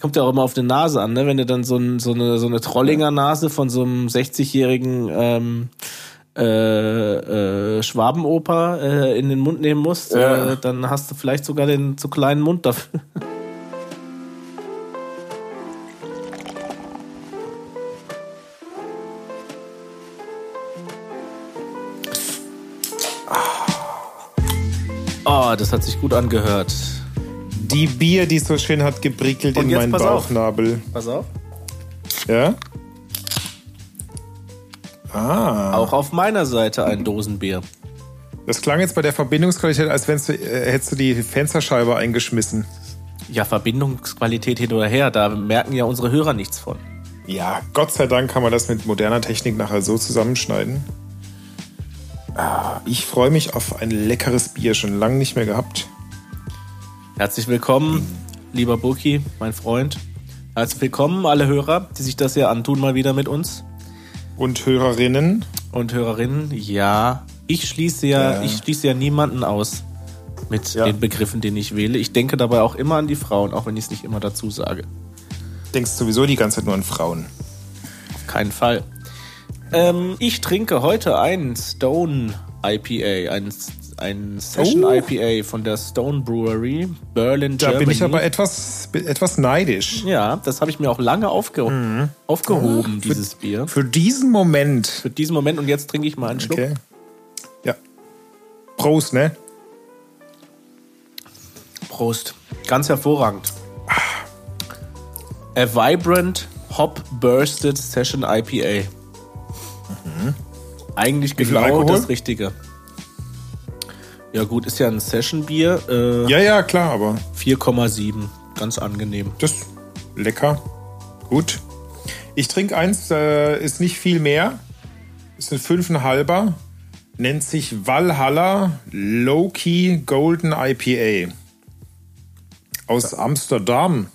Kommt ja auch immer auf die Nase an, ne? Wenn du dann so, ein, so eine, so eine Trollinger Nase von so einem 60-jährigen ähm, äh, äh, Schwabenoper äh, in den Mund nehmen musst, Ja. äh, dann hast du vielleicht sogar den zu kleinen Mund dafür. Oh, das hat sich gut angehört. Die Bier, die so schön hat gebrickelt Und in meinen pass auf. Bauchnabel. Pass auf. Ja? Ah. Auch auf meiner Seite ein Dosenbier. Das klang jetzt bei der Verbindungsqualität, als wenn's du, äh, hättest du die Fensterscheibe eingeschmissen. Ja, Verbindungsqualität hin oder her, da merken ja unsere Hörer nichts von. Ja, Gott sei Dank kann man das mit moderner Technik nachher so zusammenschneiden. Ah, ich freue mich auf ein leckeres Bier, schon lange nicht mehr gehabt. Herzlich willkommen, lieber Burki, mein Freund. Herzlich willkommen, alle Hörer, die sich das hier antun, mal wieder mit uns. Und Hörerinnen, Und Hörerinnen, ja, ich schließe ja, Ja. ich schließe ja niemanden aus mit Ja. den Begriffen, den ich wähle. Ich denke dabei auch immer an die Frauen, auch wenn ich es nicht immer dazu sage. denkst sowieso die ganze Zeit nur an Frauen. Auf keinen Fall. Ähm, ich trinke heute ein Stone IPA, ein, ein Session Oh. IPA von der Stone Brewery, Berlin, Da Germany. bin ich aber etwas, etwas neidisch. Ja, das habe ich mir auch lange aufge Mhm. aufgehoben, dieses Bier. Für diesen Moment. Für diesen Moment und jetzt trinke ich mal einen Schluck. Okay. Ja. Prost, ne? Prost. Ganz hervorragend. A Vibrant Hop Bursted Session IPA. Eigentlich Mhm. Wie viel genau das Richtige. Ja gut, ist ja ein Session-Bier. Äh, Ja, ja, klar, aber 4,7. Ganz angenehm. das lecker. Gut. Ich trinke eins, äh, ist nicht viel mehr. Ist ein fünfeinhalber. Nennt sich Valhalla Low-Key Golden IPA. Aus Amsterdam.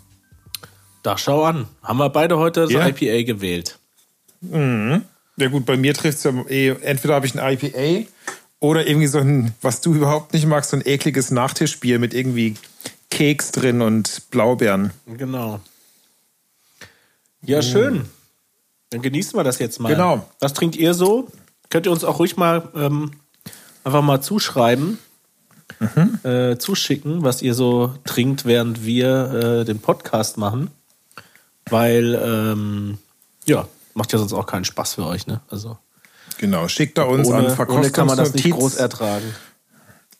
Da schau an. Haben wir beide heute das Ja. IPA gewählt. Ja gut, bei mir trifft es ja eh, entweder habe ich ein IPA oder irgendwie so ein, was du überhaupt nicht magst, so ein ekliges Nachtischbier mit irgendwie Keks drin und Blaubeeren. Genau. Ja, schön. Dann genießen wir das jetzt mal. Genau. Was trinkt ihr so? Könnt ihr uns auch ruhig mal ähm, einfach mal zuschreiben, äh, zuschicken, was ihr so trinkt, während wir äh, den Podcast machen. Weil, ähm, ja, macht ja sonst auch keinen Spaß für euch, ne? Also Genau, schickt da uns ohne, an ohne kann man das nicht groß Verkostungsnotiz ertragen.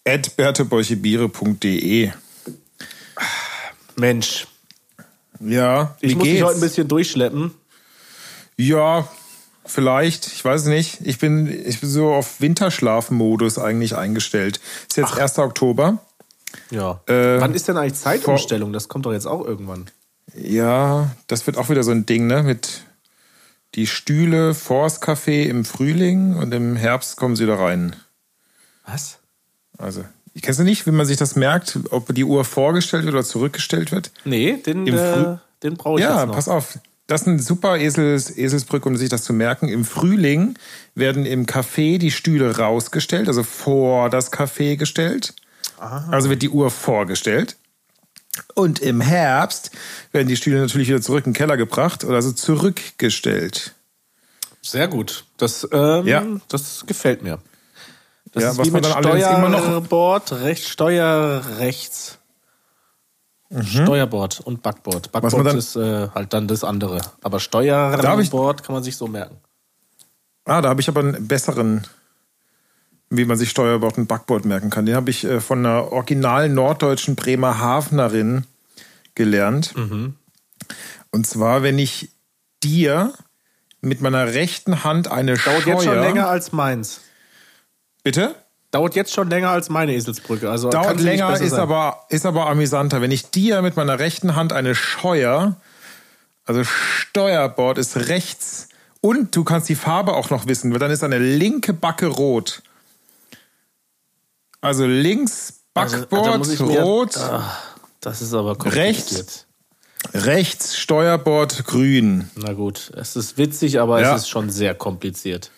at bertebeuchebiere.de. Mensch, Ja, ich muss geht's? mich heute ein bisschen durchschleppen. Ja, vielleicht, ich weiß nicht. Ich bin, ich bin so auf Winterschlafmodus eigentlich eingestellt. Ist jetzt 1. Oktober. Ja. Äh, Wann ist denn eigentlich Zeitumstellung? Das kommt doch jetzt auch irgendwann. Ja, das wird auch wieder so ein Ding, ne? Mit die Stühle vors Café im Frühling und im Herbst kommen sie da rein. Was? Also, kennst du nicht, wie man sich das merkt, ob die Uhr vorgestellt wird oder zurückgestellt wird? Nee, den, äh, den brauche ich ja, jetzt noch. pass auf. Das ist ein super Esels, Eselsbrücke, um sich das zu merken. Im Frühling werden im Café die Stühle rausgestellt, also vor das Café gestellt. Also wird die Uhr vorgestellt. Und im Herbst werden die Stühle natürlich wieder zurück in den Keller gebracht oder also zurückgestellt. Sehr gut. Das, ähm, Ja. das gefällt mir. Das Ja, ist was wie man mit dann allerdings immer noch- Steuerbord, rechts, Steuer rechts. Steuerbord und Backbord. Mhm. man Backbord dann- ist äh, halt dann das andere. Aber hab ich- Steuerbord kann man sich so merken. Ah, da habe ich aber einen besseren, wie man sich Steuerbord und Backbord merken kann. Den habe ich äh, von einer original norddeutschen Bremerhavenerin gelernt. Und zwar, wenn ich dir mit meiner rechten Hand eine Dauert Scheuer... jetzt schon länger als meins. Bitte? Dauert jetzt schon länger als meine Eselsbrücke. Also Dauert länger, ist sein. aber, ist aber amüsanter. Wenn ich dir mit meiner rechten Hand eine Scheuer, also Steuerbord ist rechts und du kannst die Farbe auch noch wissen, weil dann ist eine linke Backe rot. Also links Also, Backbord da muss ich mir- rot, Ah, das ist aber Rechts. kompliziert. rechts Steuerbord grün. Na gut, es ist witzig, aber Ja. es ist schon sehr kompliziert.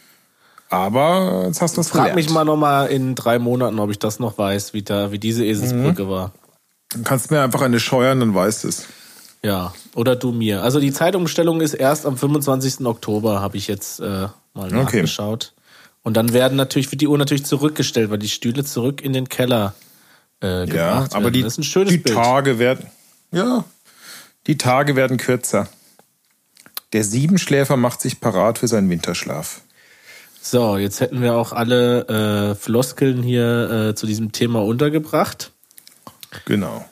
Aber jetzt hast du es Frag gelernt. mich mal noch mal in drei Monaten, ob ich das noch weiß, wie, da, wie diese Eselsbrücke Mhm. war. Du kannst mir einfach eine scheuern, dann weißt du es. Ja, oder du mir. Also die Zeitumstellung ist erst am 25. Oktober, habe ich jetzt äh, mal nachgeschaut. Und dann werden natürlich, wird die Uhr natürlich zurückgestellt, weil die Stühle zurück in den Keller äh, gebracht Ja, aber werden. die, das ist ein schönes die Bild. Tage werden, ja, die Tage werden kürzer. Der Siebenschläfer macht sich parat für seinen Winterschlaf. So, jetzt hätten wir auch alle äh, Floskeln hier äh, zu diesem Thema untergebracht. Genau.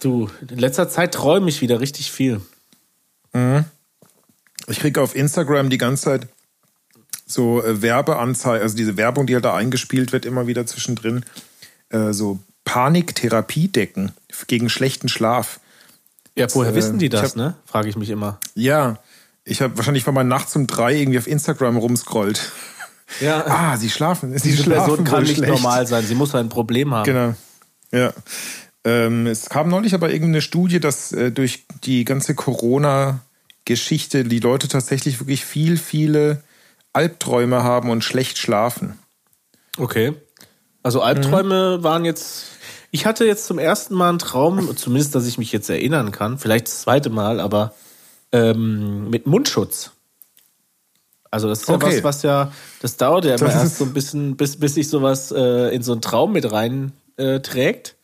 Du, in letzter Zeit träume ich wieder richtig viel. Ich kriege auf Instagram die ganze Zeit so äh, Werbeanzeigen, also diese Werbung, die halt da eingespielt wird, immer wieder zwischendrin, äh, so Paniktherapiedecken gegen schlechten Schlaf. Ja, woher äh, wissen die ich das, hab- ne? Frage ich mich immer. Ja, ich habe wahrscheinlich, weil man nachts um drei irgendwie auf Instagram rumscrollt. Ja, Ah, sie schlafen. Sie diese schlafen Person kann nicht schlecht. normal sein. Sie muss ein Problem haben. Genau. Ja. Ähm, es kam neulich aber irgendeine Studie, dass äh, durch die ganze Corona-Geschichte die Leute tatsächlich wirklich viel, viele Albträume haben und schlecht schlafen. Okay. Also Albträume waren jetzt. Ich hatte jetzt zum ersten Mal einen Traum, zumindest, dass ich mich jetzt erinnern kann, vielleicht das zweite Mal, aber ähm, mit Mundschutz. Also das ist ja Okay. was, was ja, das dauert ja immer erst so ein bisschen, bis, bis sich sowas äh, in so einen Traum mit rein äh, trägt.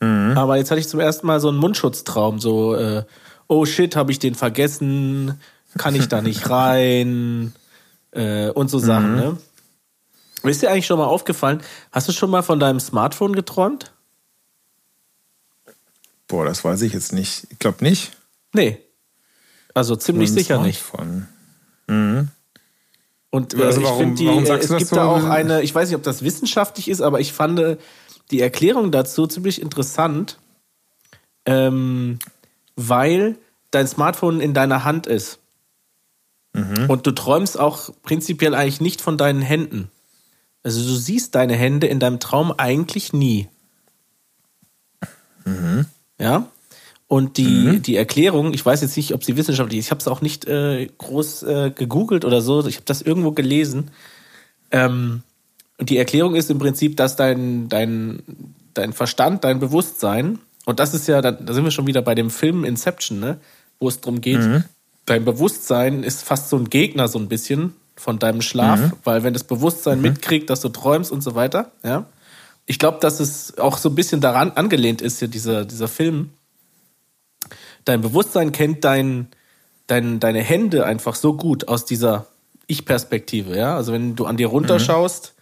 Aber jetzt hatte ich zum ersten Mal so einen Mundschutztraum, so, äh, oh shit, habe ich den vergessen, kann ich da nicht rein äh, und so Sachen, ne? Ist dir eigentlich schon mal aufgefallen, hast du schon mal von deinem Smartphone geträumt? Boah, das weiß ich jetzt nicht. Ich glaube nicht. Nee. Also ziemlich sicher nicht. Smartphone. Und äh, Also ich warum- finde, die, warum äh, es gibt so? da auch eine, ich weiß nicht, ob das wissenschaftlich ist, aber ich fand äh, die Erklärung dazu ziemlich interessant, ähm, weil dein Smartphone in deiner Hand ist. Mhm. Und du träumst auch prinzipiell eigentlich nicht von deinen Händen. Also du siehst deine Hände in deinem Traum eigentlich nie. Mhm. Ja? Und die, die Erklärung, ich weiß jetzt nicht, ob sie wissenschaftlich ist, ich habe es auch nicht äh, groß äh, gegoogelt oder so, ich habe das irgendwo gelesen. Ähm, und die Erklärung ist im Prinzip, dass dein, dein, dein Verstand, dein Bewusstsein, und das ist ja, da, da sind wir schon wieder bei dem Film Inception, ne? wo es darum geht, dein Bewusstsein ist fast so ein Gegner, so ein bisschen von deinem Schlaf, weil wenn das Bewusstsein mitkriegt, dass du träumst und so weiter, ja. Ich glaube, dass es auch so ein bisschen daran angelehnt ist, hier dieser, dieser Film. Dein Bewusstsein kennt dein, dein, deine Hände einfach so gut aus dieser Ich-Perspektive, ja. Also wenn du an dir runterschaust,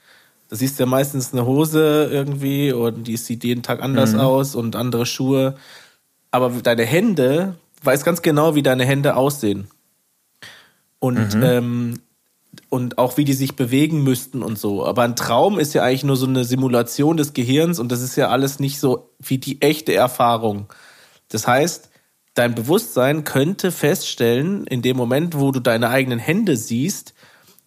da siehst du ja meistens eine Hose irgendwie und die sieht jeden Tag anders aus und andere Schuhe. Aber deine Hände, weiß ganz genau, wie deine Hände aussehen. Und, ähm, und auch wie die sich bewegen müssten und so. Aber ein Traum ist ja eigentlich nur so eine Simulation des Gehirns und das ist ja alles nicht so wie die echte Erfahrung. Das heißt, dein Bewusstsein könnte feststellen, in dem Moment, wo du deine eigenen Hände siehst,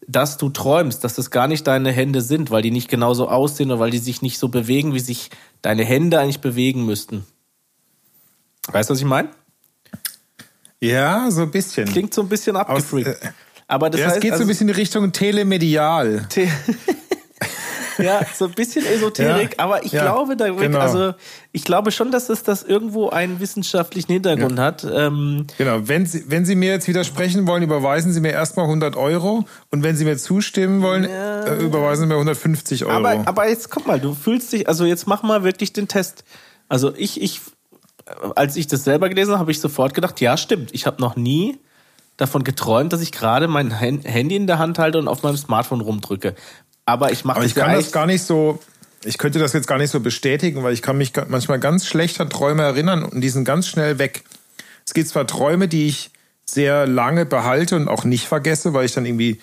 dass du träumst, dass das gar nicht deine Hände sind, weil die nicht genauso aussehen oder weil die sich nicht so bewegen, wie sich deine Hände eigentlich bewegen müssten. Weißt du, was ich meine? Ja, so ein bisschen. Klingt so ein bisschen abgefreakt. äh, Aber das ja, heißt, es geht so also- ein bisschen in Richtung telemedial. The- ja, so ein bisschen Esoterik, Ja, aber ich ja, glaube, da wird, genau. also ich glaube schon, dass es das irgendwo einen wissenschaftlichen Hintergrund hat. Ähm, Genau, wenn Sie, wenn Sie mir jetzt widersprechen wollen, überweisen Sie mir erstmal 100 Euro und wenn Sie mir zustimmen wollen, äh, überweisen Sie mir 150 Euro. aber, aber jetzt guck mal, du fühlst dich, also jetzt mach mal wirklich den Test. Also ich, ich, als ich das selber gelesen habe, habe ich sofort gedacht, ja, stimmt. Ich habe noch nie davon geträumt, dass ich gerade mein Handy in der Hand halte und auf meinem Smartphone rumdrücke. Aber ich mache das ich kann das gar nicht so, ich könnte das jetzt gar nicht so bestätigen, weil ich kann mich manchmal ganz schlecht an Träume erinnern und die sind ganz schnell weg. Es gibt zwar Träume, die ich sehr lange behalte und auch nicht vergesse, weil ich dann irgendwie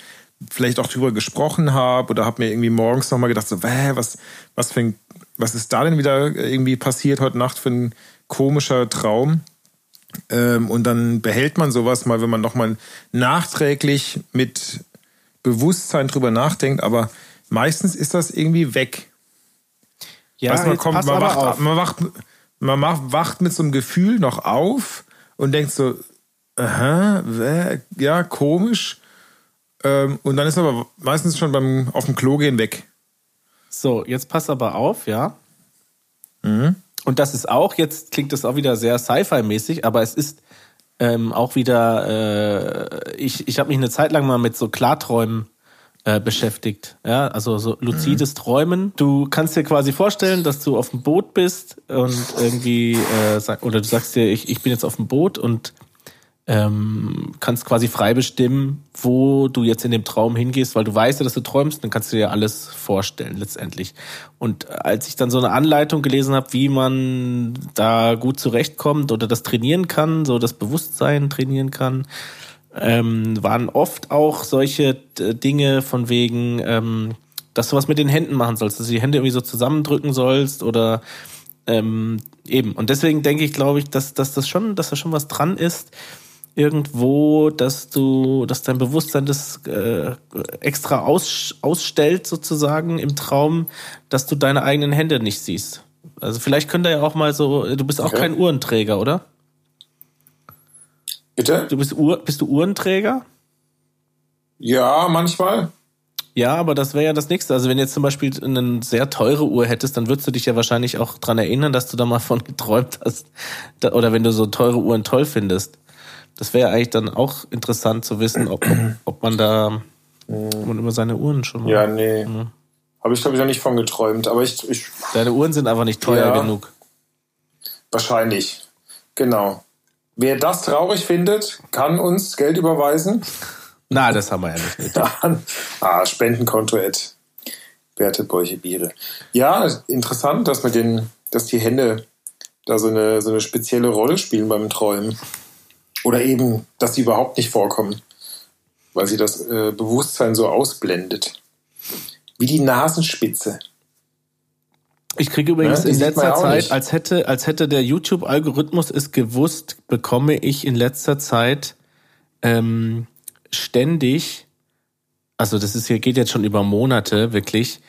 vielleicht auch drüber gesprochen habe oder habe mir irgendwie morgens nochmal gedacht, so, was, was, für ein, was ist da denn wieder irgendwie passiert heute Nacht für ein komischer Traum? Ähm, und dann behält man sowas mal, wenn man nochmal nachträglich mit Bewusstsein drüber nachdenkt, aber meistens ist das irgendwie weg. ja, Weißt man, kommt, man, wacht, auf. man, wacht, man macht, wacht mit so einem Gefühl noch auf und denkt so, aha, wä, ja, komisch. Ähm, und dann ist aber meistens schon beim auf dem Klo gehen weg. So, jetzt pass aber auf, ja. Mhm. Und das ist auch, jetzt klingt das auch wieder sehr Sci-Fi-mäßig, aber es ist ähm, auch wieder, äh, ich, ich habe mich eine Zeit lang mal mit so Klarträumen äh, beschäftigt. Ja, also so luzides mhm. Träumen. Du kannst dir quasi vorstellen, dass du auf dem Boot bist und irgendwie, äh, oder du sagst dir, ich, ich bin jetzt auf dem Boot und ähm, kannst quasi frei bestimmen, wo du jetzt in dem Traum hingehst, weil du weißt ja, dass du träumst, dann kannst du dir alles vorstellen letztendlich. Und als ich dann so eine Anleitung gelesen habe, wie man da gut zurechtkommt oder das trainieren kann, so das Bewusstsein trainieren kann, ähm, waren oft auch solche Dinge von wegen, ähm, dass du was mit den Händen machen sollst, dass du die Hände irgendwie so zusammendrücken sollst oder ähm, eben. Und deswegen denke ich, glaube ich, dass, dass das schon, dass da schon was dran ist irgendwo, dass du, dass dein Bewusstsein das äh, extra aus, ausstellt sozusagen im Traum, dass du deine eigenen Hände nicht siehst. Also vielleicht könnte er ja auch mal so, du bist auch okay. kein Uhrenträger, oder? Bitte? Du bist, Uhr, bist du Uhrenträger? Ja, manchmal. Ja, aber das wäre ja das nächste. Also wenn du jetzt zum Beispiel eine sehr teure Uhr hättest, dann würdest du dich ja wahrscheinlich auch dran erinnern, dass du da mal von geträumt hast. Oder wenn du so teure Uhren toll findest. Das wäre eigentlich dann auch interessant zu wissen, ob, ob, man da ob man über seine Uhren schon mal. Ja, nee. Mhm. Habe ich, glaube ich, noch nicht von geträumt. Aber ich, ich. Deine Uhren sind einfach nicht teuer ja, genug. Wahrscheinlich. Genau. Wer das traurig findet, kann uns Geld überweisen. Na, das haben wir ja nicht. ah, Spendenkonto at Berthe Biere. Ja, interessant, dass mit den, dass die Hände da so eine, so eine spezielle Rolle spielen beim Träumen. Oder eben, dass sie überhaupt nicht vorkommen, weil sie das äh, Bewusstsein so ausblendet. Wie die Nasenspitze. Ich kriege übrigens ja, in letzter Zeit, als hätte, als hätte der YouTube-Algorithmus es gewusst, bekomme ich in letzter Zeit ähm, ständig, also das ist hier geht jetzt schon über Monate, wirklich,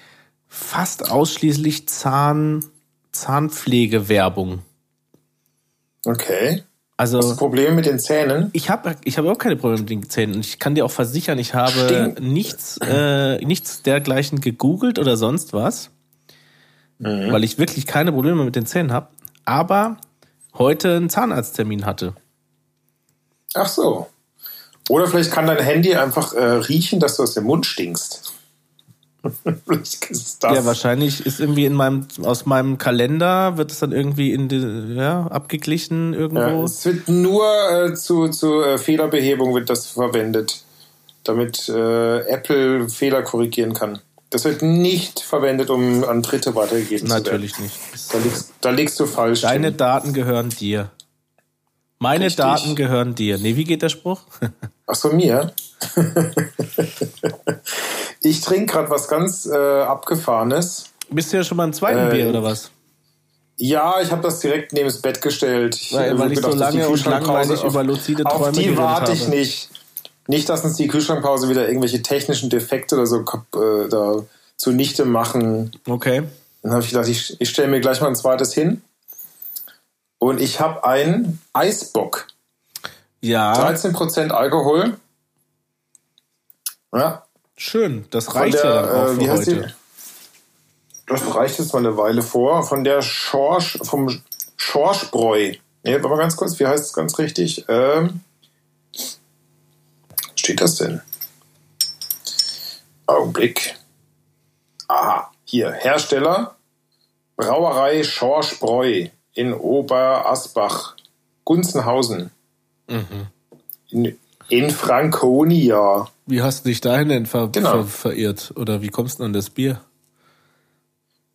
fast ausschließlich Zahn, Zahnpflegewerbung. Okay. Also, Hast du Probleme mit den Zähnen? Ich habe ich hab auch keine Probleme mit den Zähnen. Und ich kann dir auch versichern, ich habe Stink. nichts, äh, nichts dergleichen gegoogelt oder sonst was, mhm. weil ich wirklich keine Probleme mit den Zähnen habe. Aber heute einen Zahnarzttermin hatte. Ach so. Oder vielleicht kann dein Handy einfach äh, riechen, dass du aus dem Mund stinkst. Ja, wahrscheinlich ist irgendwie in meinem, aus meinem Kalender wird es dann irgendwie in die, ja, abgeglichen irgendwo. Ja, es wird nur äh, zu, zu äh, Fehlerbehebung wird das verwendet, damit äh, Apple Fehler korrigieren kann. Das wird nicht verwendet, um an Dritte weitergegeben Natürlich zu werden. Natürlich nicht. Da liegst, da liegst, du falsch. Deine hin. Daten gehören dir. Meine Richtig. Daten gehören dir. Nee, wie geht der Spruch? Ach so, mir? ich trinke gerade was ganz äh, Abgefahrenes. Bist du ja schon mal im zweiten äh, Bier oder was? Ja, ich habe das direkt neben das Bett gestellt. Ich, weil, weil ich so lange und langweilig über lucide Träume Auf die warte ich nicht. Nicht, dass uns die Kühlschrankpause wieder irgendwelche technischen Defekte oder so äh, da zunichte machen. Okay. Dann habe ich gedacht, ich, ich stelle mir gleich mal ein zweites hin. Und ich habe einen Eisbock. Ja. 13% Alkohol. Ja. Schön, das reicht der, ja dann auch äh, für heute. Die? Das reicht jetzt mal eine Weile vor. Von der Schorsch, vom Schorschbräu. Nee, warte mal ganz kurz, wie heißt es ganz richtig? Ähm, steht das denn? Augenblick. Aha, hier, Hersteller, Brauerei Schorschbräu in Oberasbach, Gunzenhausen. Mhm. In, in Franconia. Wie hast du dich dahin denn ver genau. ver verirrt? Oder wie kommst du an das Bier?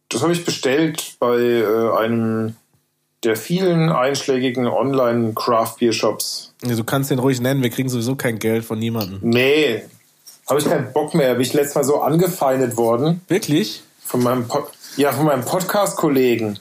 Das habe ich bestellt bei äh, einem der vielen einschlägigen Online-Craft-Beer-Shops. Ja, du kannst den ruhig nennen, wir kriegen sowieso kein Geld von niemandem. Nee, habe ich keinen Bock mehr. Bin ich letztes Mal so angefeindet worden. Wirklich? Von meinem, po ja, von meinem Podcast-Kollegen.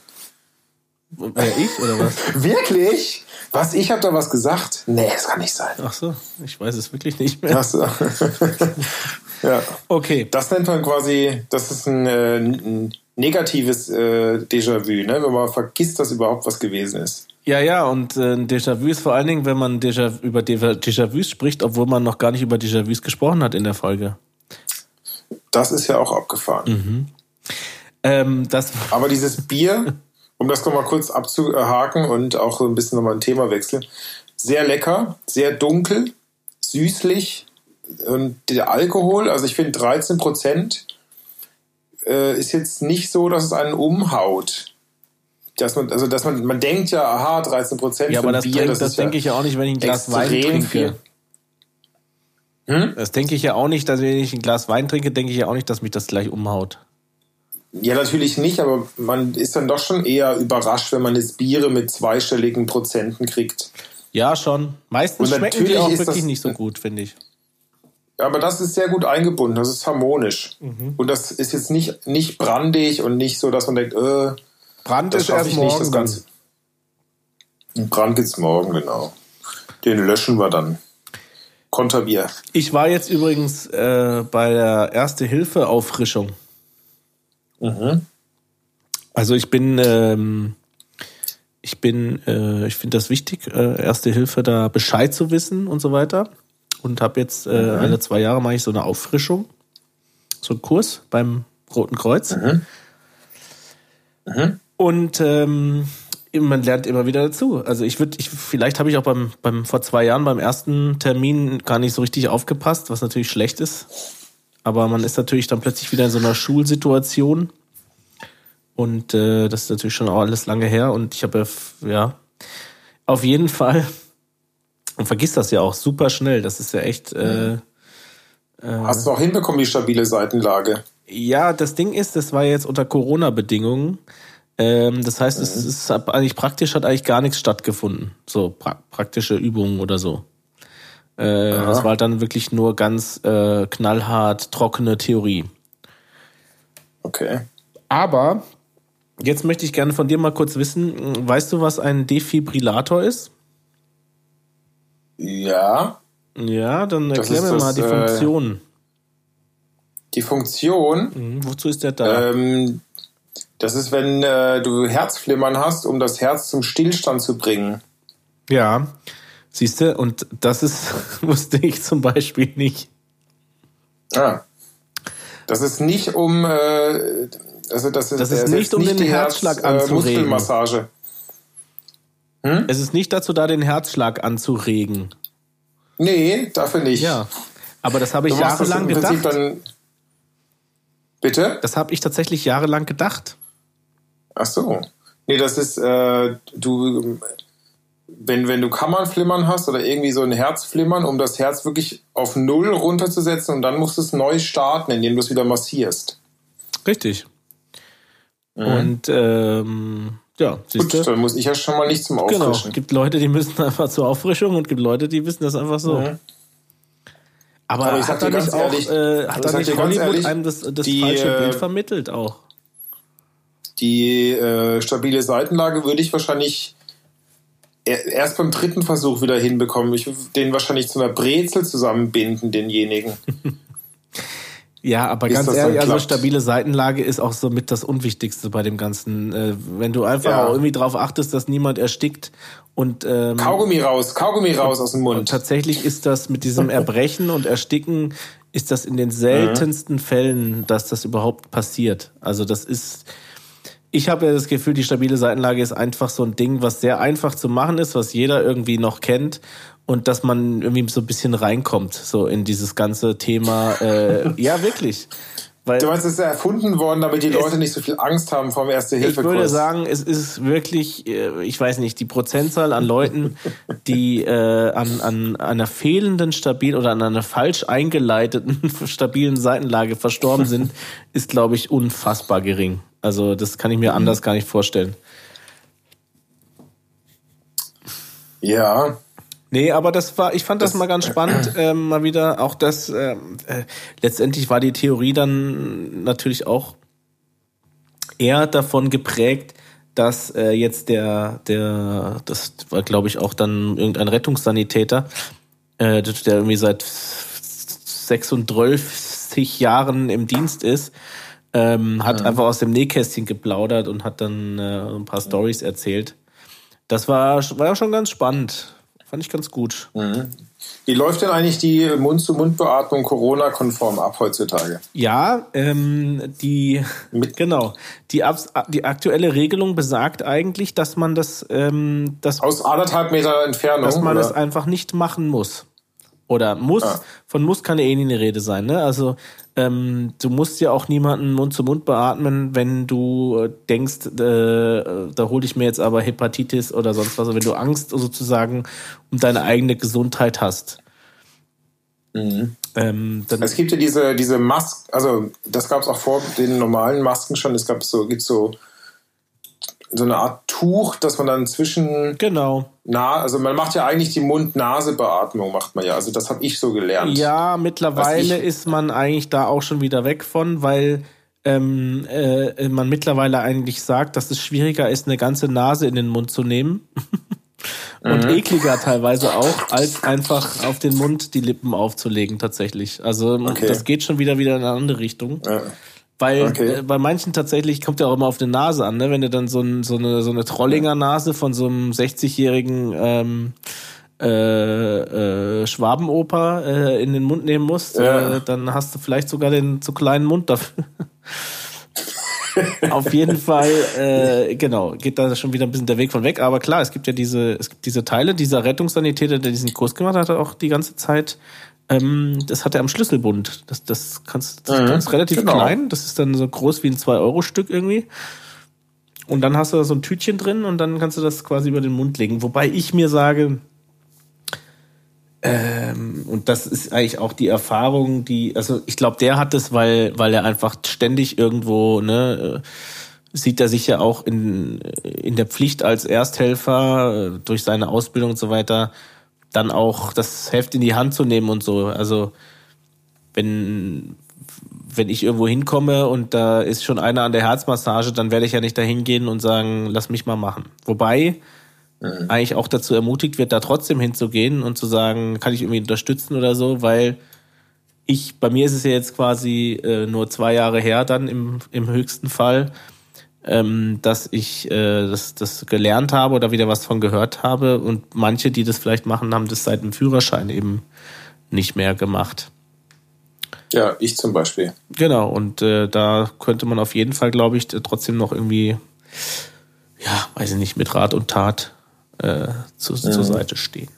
Wer ich oder was? Wirklich? Was? Ich habe da was gesagt? Nee, das kann nicht sein. Ach so, ich weiß es wirklich nicht mehr. Ach so. ja. Okay. Das nennt man quasi, das ist ein, äh, ein negatives äh, Déjà-vu, ne? wenn man vergisst, dass überhaupt was gewesen ist. Ja, ja, und äh, Déjà-vu ist vor allen Dingen, wenn man Déjà, über Déjà-vus spricht, obwohl man noch gar nicht über Déjà-vus gesprochen hat in der Folge. Das ist ja auch abgefahren. Mhm. Ähm, das Aber dieses Bier um das nochmal kurz abzuhaken und auch so ein bisschen nochmal ein Thema wechseln. Sehr lecker, sehr dunkel, süßlich und der Alkohol, also ich finde 13 Prozent äh, ist jetzt nicht so, dass es einen umhaut. Dass man, also dass man, man denkt ja, aha, 13 Prozent Ja, aber das, Bier, denk, das ja denke ich ja auch nicht, wenn ich ein Glas Wein trinke. viel. Hm? Das denke ich ja auch nicht, dass wenn ich ein Glas Wein trinke, denke ich ja auch nicht, dass mich das gleich umhaut. Ja, natürlich nicht, aber man ist dann doch schon eher überrascht, wenn man jetzt Biere mit zweistelligen Prozenten kriegt. Ja, schon. Meistens Und schmecken die natürlich auch ist wirklich das- nicht so gut, finde ich. Aber das ist sehr gut eingebunden, das ist harmonisch. Mhm. Und das ist jetzt nicht, nicht brandig und nicht so, dass man denkt, äh, Brand das ist erst ich morgen. nicht, das Ganze. Brand geht's morgen, genau. Den löschen wir dann. Konterbier. Ich war jetzt übrigens äh, bei der Erste-Hilfe-Auffrischung. Mhm. Also ich bin, ähm, ich bin, äh, ich finde das wichtig, äh, Erste Hilfe da Bescheid zu wissen und so weiter. Und habe jetzt äh, alle zwei Jahre mache ich so eine Auffrischung, so einen Kurs beim Roten Kreuz. Und ähm, man lernt immer wieder dazu. Also ich würde, ich, vielleicht habe ich auch beim, beim vor zwei Jahren beim ersten Termin gar nicht so richtig aufgepasst, was natürlich schlecht ist. Aber man ist natürlich dann plötzlich wieder in so einer Schulsituation. Und äh, das ist natürlich schon auch alles lange her. Und ich habe ja, auf jeden Fall und vergisst das ja auch super schnell. Das ist ja echt. Äh, Hast du auch hinbekommen, die stabile Seitenlage? ja, das Ding ist, das war jetzt unter Corona-Bedingungen. Ähm, das heißt, es ist eigentlich praktisch hat eigentlich gar nichts stattgefunden. So pra praktische Übungen oder so. Äh, das war halt dann wirklich nur ganz äh, knallhart trockene Theorie. Okay. Aber jetzt möchte ich gerne von dir mal kurz wissen, weißt du, was ein Defibrillator ist? Ja. Ja, dann Das erklär ist mir mal die äh, Funktion. Die Funktion, Mhm, wozu ist der da? ähm, das ist, wenn äh, du Herzflimmern hast, um das Herz zum Stillstand zu bringen. Ja, siehst du, und das ist, wusste ich zum Beispiel nicht. Ah. Das ist nicht um, äh, also das ist, Das ist nicht, um den die Herzschlag Herz- anzuregen. Muskelmassage. Es ist nicht dazu da, den Herzschlag anzuregen. Nee, dafür nicht. Ja, aber das habe ich jahrelang gedacht. dann. Bitte? Das habe ich tatsächlich jahrelang gedacht. Ach so. Nee, das ist, äh, du, wenn, wenn du Kammernflimmern hast oder irgendwie so ein Herzflimmern, um das Herz wirklich auf Null runterzusetzen und dann musst du es neu starten, indem du es wieder massierst. Richtig. Und ähm, ja, siehst Gut, dann muss ich ja schon mal nicht zum Genau. Auffrischen. Gibt Leute, die müssen einfach zur Auffrischung und gibt Leute, die wissen das einfach so. Mhm. Aber, Aber hat da nicht ganz auch, ehrlich- äh, hat da nicht Hollywood ehrlich, einem das, das die, falsche äh, Bild vermittelt auch? Die äh, stabile Seitenlage würde ich wahrscheinlich erst beim dritten Versuch wieder hinbekommen. Ich würde den wahrscheinlich zu einer Brezel zusammenbinden, denjenigen. Ja, aber bis ganz ehrlich, also stabile Seitenlage ist auch somit das Unwichtigste bei dem Ganzen. Äh, wenn du einfach Ja. auch irgendwie drauf achtest, dass niemand erstickt und ähm, Kaugummi raus, Kaugummi raus aus dem Und Mund. tatsächlich ist das mit diesem Erbrechen und Ersticken, ist das in den seltensten Fällen, dass das überhaupt passiert. Also das ist, ich habe ja das Gefühl, die stabile Seitenlage ist einfach so ein Ding, was sehr einfach zu machen ist, was jeder irgendwie noch kennt und dass man irgendwie so ein bisschen reinkommt, so in dieses ganze Thema. Äh, ja, wirklich. Weil Du meinst, es ist ja erfunden worden, damit die Leute nicht so viel Angst haben vom erste ich hilfe würde sagen, es ist wirklich, äh, ich weiß nicht, die Prozentzahl an Leuten, die äh, an, an einer fehlenden stabilen oder an einer falsch eingeleiteten stabilen Seitenlage verstorben sind, ist, glaube ich, unfassbar gering. Also das kann ich mir anders gar nicht vorstellen. Ja, Nee, aber das war, ich fand das, Das- mal ganz spannend, ähm, mal wieder. Auch das, ähm, äh, letztendlich war die Theorie dann natürlich auch eher davon geprägt, dass äh, jetzt der, der, das war glaube ich auch dann irgendein Rettungssanitäter, äh, der irgendwie seit 36 Jahren im Dienst ist, ähm, hat einfach aus dem Nähkästchen geplaudert und hat dann äh, ein paar Stories erzählt. Das war, war ja schon ganz spannend. Fand ich ganz gut. Mhm. Wie läuft denn eigentlich die Mund-zu-Mund-Beatmung Corona-konform ab heutzutage? Ja, ähm, die Mit- genau die, die aktuelle Regelung besagt eigentlich, dass man das, ähm, das Aus anderthalb Meter Entfernung? dass man oder? es einfach nicht machen muss. Oder muss, Ah. von muss kann ja eh nie eine Rede sein. Ne? Also ähm, du musst ja auch niemanden Mund zu Mund beatmen, wenn du äh, denkst, äh, da hole ich mir jetzt aber Hepatitis oder sonst was, wenn du Angst sozusagen um deine eigene Gesundheit hast. Mhm. Ähm, Es gibt ja diese, diese Masken, also das gab es auch vor den normalen Masken schon. Es gab so, gibt so, so eine Art Tuch, dass man dann zwischen genau. na, also man macht ja eigentlich die Mund-Nase-Beatmung, macht man ja. Also das habe ich so gelernt. Ja, mittlerweile ich- ist man eigentlich da auch schon wieder weg von, weil ähm, äh, man mittlerweile eigentlich sagt, dass es schwieriger ist, eine ganze Nase in den Mund zu nehmen. Und ekliger teilweise auch, als einfach auf den Mund die Lippen aufzulegen, tatsächlich. Also Okay. das geht schon wieder wieder in eine andere Richtung. Ja. Weil Okay. äh, bei manchen tatsächlich kommt ja auch immer auf die Nase an, ne? Wenn du dann so, ein, so eine so eine Trollinger Nase von so einem 60-jährigen ähm, äh, äh, Schwabenoper äh, in den Mund nehmen musst, Ja. äh, dann hast du vielleicht sogar den zu kleinen Mund dafür. Auf jeden Fall, äh, genau, geht da schon wieder ein bisschen der Weg von weg. Aber klar, es gibt ja diese, es gibt diese Teile, dieser Rettungssanitäter, der diesen Kurs gemacht hat, hat auch die ganze Zeit, ähm, das hat er am Schlüsselbund. Das, das kannst, das Mhm, kannst relativ genau. klein. Das ist dann so groß wie ein 2-Euro-Stück irgendwie. Und dann hast du da so ein Tütchen drin und dann kannst du das quasi über den Mund legen. Wobei ich mir sage, ähm, und das ist eigentlich auch die Erfahrung, die, also ich glaube, der hat es, weil, weil er einfach ständig irgendwo, ne, äh, sieht er sich ja auch in, in der Pflicht als Ersthelfer äh, durch seine Ausbildung und so weiter, dann auch das Heft in die Hand zu nehmen und so. Also wenn, wenn ich irgendwo hinkomme und da ist schon einer an der Herzmassage, dann werde ich ja nicht dahin gehen und sagen, lass mich mal machen. Wobei eigentlich auch dazu ermutigt wird, da trotzdem hinzugehen und zu sagen, kann ich irgendwie unterstützen oder so, weil ich, bei mir ist es ja jetzt quasi äh, nur zwei Jahre her dann im, im höchsten Fall, ähm, dass ich äh, das, das gelernt habe oder wieder was von gehört habe und manche, die das vielleicht machen, haben das seit dem Führerschein eben nicht mehr gemacht. ja, ich zum Beispiel. Genau, und äh, da könnte man auf jeden Fall, glaube ich, trotzdem noch irgendwie, ja, weiß ich nicht, mit Rat und Tat äh, zu, zur Seite stehen.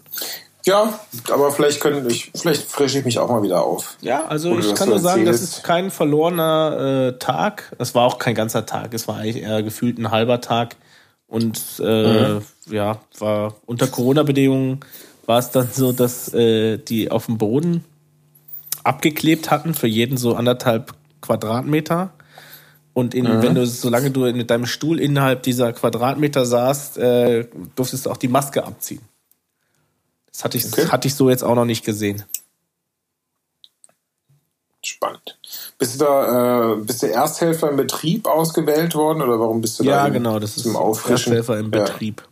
Ja, aber vielleicht können ich, vielleicht frische ich mich auch mal wieder auf. Ja, also ich kann nur sagen, das ist kein verlorener äh, Tag. Es war auch kein ganzer Tag, es war eigentlich eher gefühlt ein halber Tag. Und äh, ja, war unter Corona-Bedingungen war es dann so, dass äh, die auf dem Boden abgeklebt hatten, für jeden so anderthalb Quadratmeter. Und in, wenn du, solange du mit deinem Stuhl innerhalb dieser Quadratmeter saßt, äh, durftest du auch die Maske abziehen. Das hatte ich, Okay. hatte ich so jetzt auch noch nicht gesehen. Spannend. Bist du da, äh, bist du Ersthelfer im Betrieb ausgewählt worden oder warum bist du da Ja, genau, das ist? Ersthelfer im Ja. Betrieb.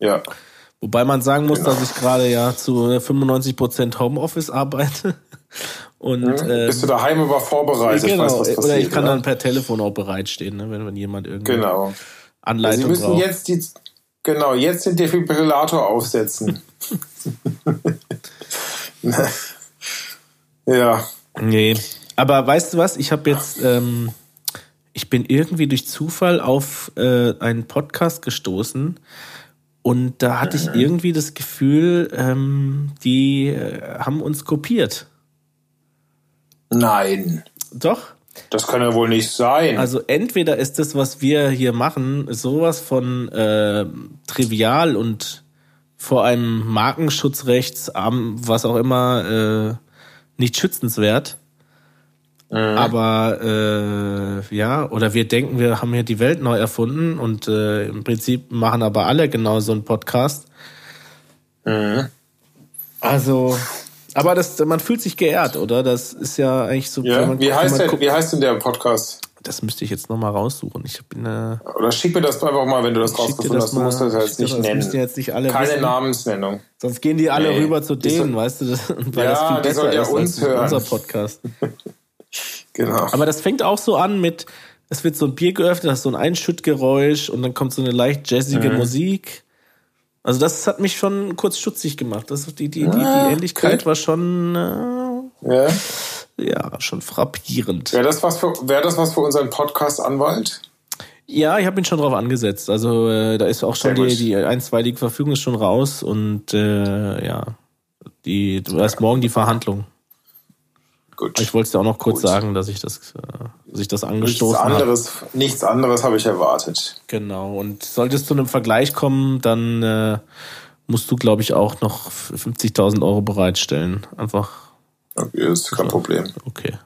Ja. Wobei man sagen muss, Genau. dass ich gerade ja zu 95% Homeoffice arbeite. Und äh, bist du daheim aber vorbereitet, genau, weißt, was passiert, oder ich kann oder? dann per Telefon auch bereitstehen, ne, wenn, wenn jemand irgendwie Genau. Sie Anleitung müssen braucht. jetzt die, genau, jetzt den Defibrillator aufsetzen. ja. Nee. Aber weißt du was? Ich habe jetzt, ähm, ich bin irgendwie durch Zufall auf äh, einen Podcast gestoßen und da hatte ich irgendwie das Gefühl, ähm, die äh, haben uns kopiert. Nein. Doch? Das kann ja wohl nicht sein. Also entweder ist das, was wir hier machen, sowas von äh, trivial und vor einem Markenschutzrechts, was auch immer, äh, nicht schützenswert. Aber äh, ja, oder wir denken, wir haben hier die Welt neu erfunden und äh, im Prinzip machen aber alle genau so einen Podcast. Also, aber das, man fühlt sich geehrt, oder? Das ist ja eigentlich so. ja. wie, heißt guckt- wie heißt denn der Podcast? Das müsste ich jetzt nochmal raussuchen. Ich bin äh, Oder schick mir das einfach mal, wenn du das rausgefunden das hast. Du musst das jetzt nicht nennen. jetzt nicht alle Keine wissen. Namensnennung. Sonst gehen die alle Nee, rüber zu denen, soll- weißt du, das, weil Ja, das viel besser ja ist uns als hören. unser Podcast. Genau. Aber das fängt auch so an mit, es wird so ein Bier geöffnet, hast so ein Einschüttgeräusch und dann kommt so eine leicht jazzige Mhm. Musik Also das hat mich schon kurz stutzig gemacht. Das, die, die, die, die ah, Ähnlichkeit okay. war schon, äh, ja. Ja, schon frappierend. Wäre das, was für, wär das was für unseren Podcast-Anwalt? Ja, ich habe ihn schon drauf angesetzt. Also äh, da ist auch schon die, die einstweilige Verfügung ist schon raus und äh, ja, die, du hast morgen die Verhandlung. Gut. Ich wollte dir auch noch kurz Gut. sagen, dass ich das, äh, dass ich das angestoßen habe. Nichts anderes, hab. nichts anderes habe ich erwartet. Genau. Und sollte es zu einem Vergleich kommen, dann äh, musst du, glaube ich, auch noch 50.000 Euro bereitstellen. Einfach. Okay, ist kein Problem. Okay.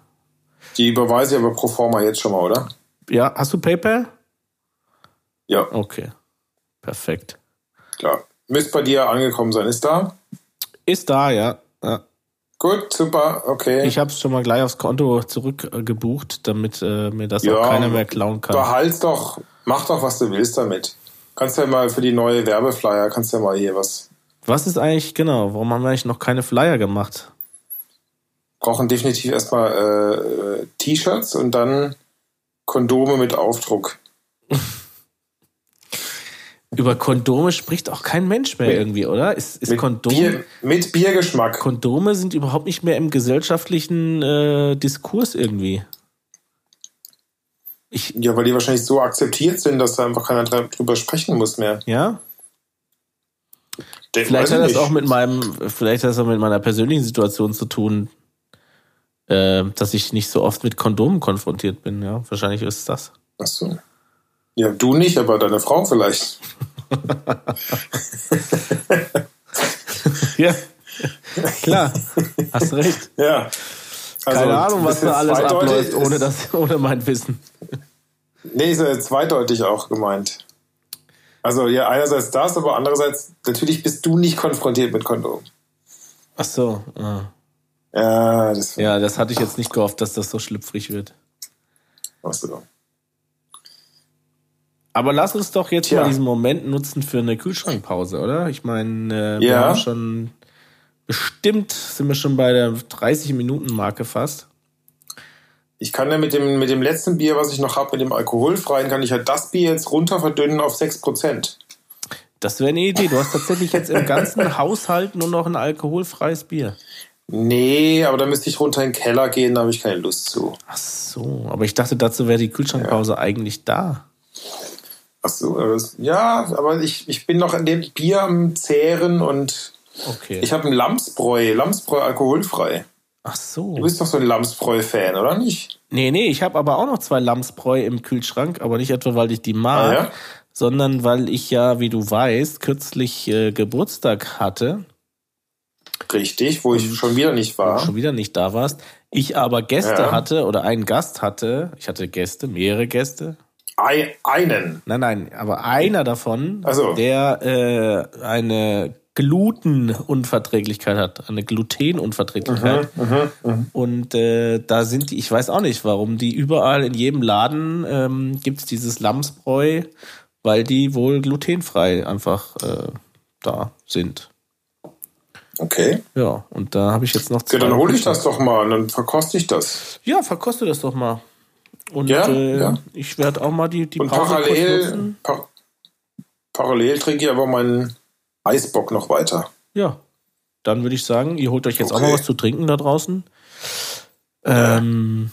Die überweise ich aber pro forma jetzt schon mal, oder? Ja, hast du PayPal? Ja. Okay. Perfekt. Klar. Müsste bei dir angekommen sein. Ist da? Ist da, ja. ja. Gut, super, okay. Ich habe es schon mal gleich aufs Konto zurückgebucht, damit äh, mir das ja, auch keiner mehr klauen kann. Behalt's doch, mach doch, was du willst damit. Kannst ja mal für die neue Werbeflyer, kannst ja mal hier was. Was ist eigentlich, genau, warum haben wir eigentlich noch keine Flyer gemacht? Brauchen definitiv erstmal äh, T-Shirts und dann Kondome mit Aufdruck. Über Kondome spricht auch kein Mensch mehr irgendwie, oder? Ist, ist mit, Kondom, Bier, mit Biergeschmack. Kondome sind überhaupt nicht mehr im gesellschaftlichen äh, Diskurs irgendwie. Ich, ja, weil die wahrscheinlich so akzeptiert sind, dass da einfach keiner drüber sprechen muss mehr. Ja. Den vielleicht hat das auch mit meinem, vielleicht hat das auch mit meiner persönlichen Situation zu tun, äh, dass ich nicht so oft mit Kondomen konfrontiert bin. Ja, wahrscheinlich ist es das. Ach so. Ja, du nicht, aber deine Frau vielleicht. ja, klar, hast recht. Ja. Also, Keine Ahnung, was da alles abläuft, ohne, das, ohne mein Wissen. Nee, ist ja zweideutig auch gemeint. Also ja, einerseits das, aber andererseits, natürlich bist du nicht konfrontiert mit Kondom. Ach so. Ah. Ja, das, ja, das hatte ich jetzt nicht gehofft, dass das so schlüpfrig wird. Ach so. Aber lass uns doch jetzt Tja. mal diesen Moment nutzen für eine Kühlschrankpause, oder? Ich meine, äh, wir ja. haben schon bestimmt sind wir schon bei der 30 Minuten Marke fast. Ich kann ja mit dem, mit dem letzten Bier, was ich noch habe, mit dem alkoholfreien, kann ich ja das Bier jetzt runter verdünnen auf 6%. Das wäre eine Idee. Du hast tatsächlich jetzt im ganzen Haushalt nur noch ein alkoholfreies Bier. Nee, aber da müsste ich runter in den Keller gehen, da habe ich keine Lust zu. Ach so, aber ich dachte, dazu wäre die Kühlschrankpause ja. eigentlich da. Ach so, ja, aber ich, ich bin noch in dem Bier am Zehren und okay. ich habe ein Lamsbräu, Lamsbräu alkoholfrei. Ach so. Du bist doch so ein Lamsbräu-Fan, oder nicht? Nee, nee, ich habe aber auch noch zwei Lamsbräu im Kühlschrank, aber nicht etwa, weil ich die mag, ah, ja? sondern weil ich ja, wie du weißt, kürzlich äh, Geburtstag hatte. Richtig, wo ich schon wieder nicht war. Schon wieder nicht da warst. Ich aber Gäste ja. hatte oder einen Gast hatte. Ich hatte Gäste, mehrere Gäste einen. Nein, nein, aber einer davon, so. der äh, eine Glutenunverträglichkeit hat, eine Glutenunverträglichkeit. Mhm, mh, mh. Und äh, da sind die, ich weiß auch nicht, warum die überall in jedem Laden ähm, gibt es dieses Lamsbräu, weil die wohl glutenfrei einfach äh, da sind. Okay. Ja, und da habe ich jetzt noch zwei. Ja, dann hole ich das doch mal und dann verkoste ich das. Ja, verkoste das doch mal. Und ja, äh, ja. ich werde auch mal die, die Und Pause parallel, par parallel trinke ich aber meinen Eisbock noch weiter. Ja. Dann würde ich sagen, ihr holt euch jetzt okay. auch mal was zu trinken da draußen. Ähm,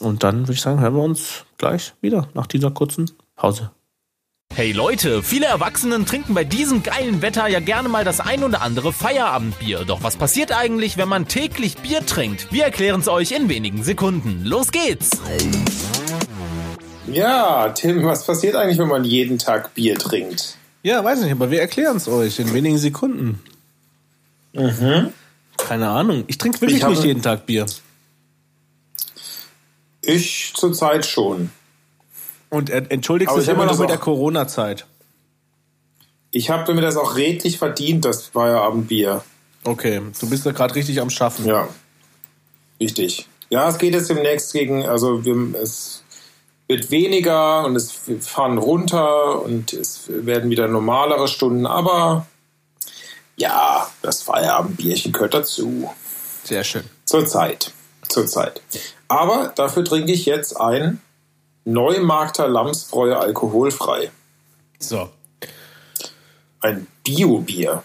und dann würde ich sagen, hören wir uns gleich wieder nach dieser kurzen Pause. Hey Leute, viele Erwachsenen trinken bei diesem geilen Wetter ja gerne mal das ein oder andere Feierabendbier. Doch was passiert eigentlich, wenn man täglich Bier trinkt? Wir erklären es euch in wenigen Sekunden. Los geht's! Ja, Tim, was passiert eigentlich, wenn man jeden Tag Bier trinkt? Ja, weiß nicht, aber wir erklären es euch in wenigen Sekunden. Mhm. Keine Ahnung. Ich trinke wirklich ich nicht jeden Tag Bier. Ich zurzeit schon. Und entschuldigst du immer noch mit der Corona-Zeit? Ich habe mir das auch redlich verdient, das Feierabendbier. Okay, du bist da gerade richtig am Schaffen. Ja, richtig. Ja, es geht jetzt demnächst gegen, also wir, es wird weniger und es wir fahren runter und es werden wieder normalere Stunden, aber ja, das Feierabendbierchen gehört dazu. Sehr schön. Zur Zeit. Zur Zeit. Aber dafür trinke ich jetzt ein Neumarkter Lamsbräu alkoholfrei. So. Ein Bio-Bier.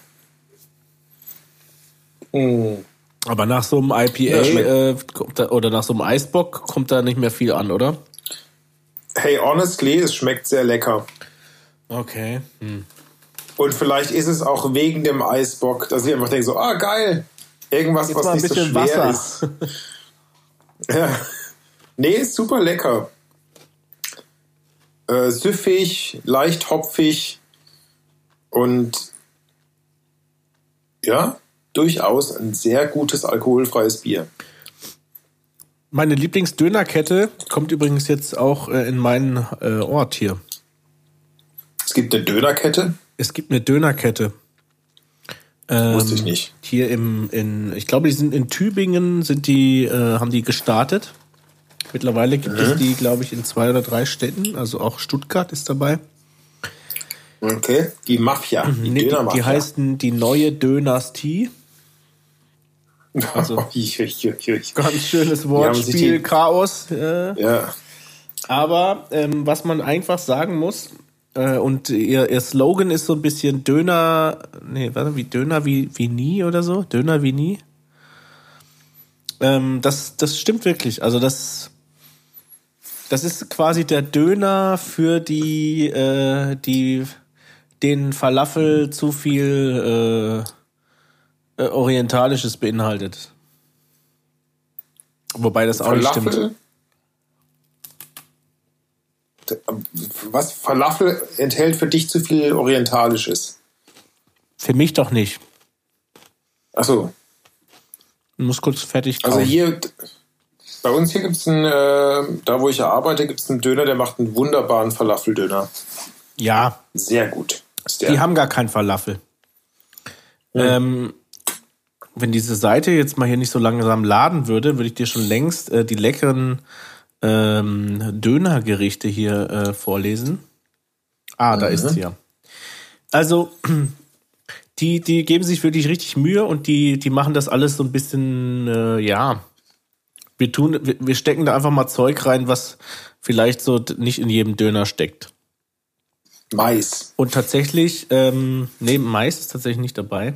Hm. Aber nach so einem IPA äh, kommt da, oder nach so einem Eisbock kommt da nicht mehr viel an, oder? Hey, honestly, es schmeckt sehr lecker. Okay. Und vielleicht ist es auch wegen dem Eisbock, dass ich einfach denke so, ah geil, irgendwas, Jetzt was nicht so schwer Wasser. ist. ja. Nee, ist super lecker. Äh, süffig, leicht hopfig und ja, durchaus ein sehr gutes alkoholfreies Bier. Meine Lieblingsdönerkette kommt übrigens jetzt auch äh, in meinen äh, Ort hier. Es gibt eine Dönerkette, Es gibt eine Dönerkette. Ähm, wusste ich nicht. Hier im, in, ich glaube, die sind in Tübingen, sind die, äh, haben die gestartet. Mittlerweile gibt es die, glaube ich, in zwei oder drei Städten. Also auch Stuttgart ist dabei. Okay, die Mafia, die Nee, die, die heißen die neue Dynastie. also- Ganz schönes Wortspiel, Chaos. Äh, ja, Aber ähm, was man einfach sagen muss, äh, und ihr, ihr Slogan ist so ein bisschen Döner, nee, warte, wie Döner wie, wie nie oder so? Döner wie nie? Ähm, das, das stimmt wirklich. Also das, das ist quasi der Döner für die, äh, die den Falafel zu viel äh, äh, Orientalisches beinhaltet. Wobei das auch nicht stimmt. Falafel. Was Falafel enthält für dich zu viel Orientalisches? Für mich doch nicht. Achso, Muss kurz fertig also kauen. hier, bei uns hier gibt es einen, äh, da wo ich ja arbeite, gibt es einen Döner, der macht einen wunderbaren Falafeldöner. Ja, Sehr gut. Die haben gar keinen Falafel. Ähm, wenn diese Seite jetzt mal hier nicht so langsam laden würde, würde ich dir schon längst äh, die leckeren ähm, Dönergerichte hier äh, vorlesen. Ah, da ist sie ja. Also, die, die geben sich wirklich richtig Mühe und die, die machen das alles so ein bisschen, äh, ja. Wir tun, wir, wir stecken da einfach mal Zeug rein, was vielleicht so nicht in jedem Döner steckt. Mais. Und tatsächlich, ähm, neben Mais ist tatsächlich nicht dabei,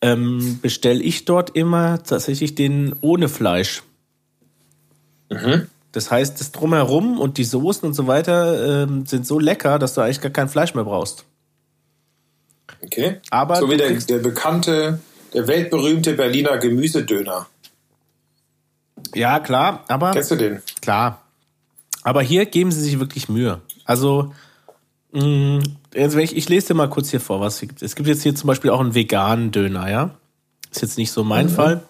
ähm, bestelle ich dort immer tatsächlich den ohne Fleisch. Das heißt, das Drumherum und die Soßen und so weiter ähm, sind so lecker, dass du eigentlich gar kein Fleisch mehr brauchst. Okay. Aber so wie der, der bekannte, der weltberühmte Berliner Gemüsedöner. Ja, klar, aber Kennst du den? klar. Aber hier geben sie sich wirklich Mühe. Also, mh, jetzt, wenn ich, ich lese dir mal kurz hier vor, was es gibt. Es gibt jetzt hier zum Beispiel auch einen veganen Döner, ja. Ist jetzt nicht so mein Fall.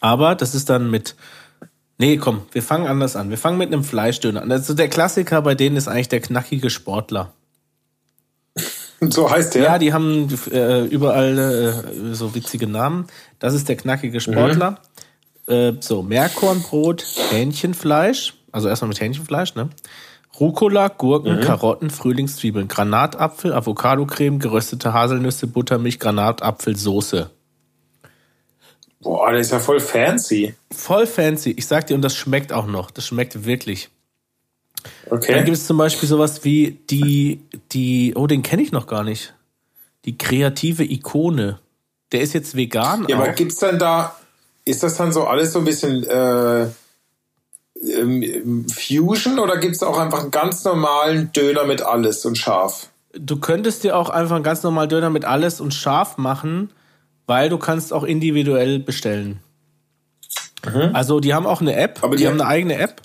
Aber das ist dann mit. Nee, komm, wir fangen anders an. Wir fangen mit einem Fleischdöner an. Also der Klassiker bei denen ist eigentlich der knackige Sportler. So heißt der. Ja, die haben äh, überall äh, so witzige Namen. Das ist der knackige Sportler. Äh, so, Meerkornbrot, Hähnchenfleisch, also erstmal mit Hähnchenfleisch, ne? Rucola, Gurken, Karotten, Frühlingszwiebeln, Granatapfel, Avocadocreme, geröstete Haselnüsse, Buttermilch, Granatapfelsoße. Boah, der ist ja voll fancy. Voll fancy. Ich sag dir, und das schmeckt auch noch. Das schmeckt wirklich. Dann Okay. gibt es zum Beispiel sowas wie die, die, oh, den kenne ich noch gar nicht. Die kreative Ikone. Der ist jetzt vegan. Ja, aber auch. gibt's dann da, ist das dann so alles so ein bisschen äh, ähm, Fusion oder gibt's auch einfach einen ganz normalen Döner mit alles und scharf? Du könntest dir auch einfach einen ganz normalen Döner mit alles und scharf machen, weil du kannst auch individuell bestellen. Also die haben auch eine App, Mhm. Aber die, die- haben eine eigene App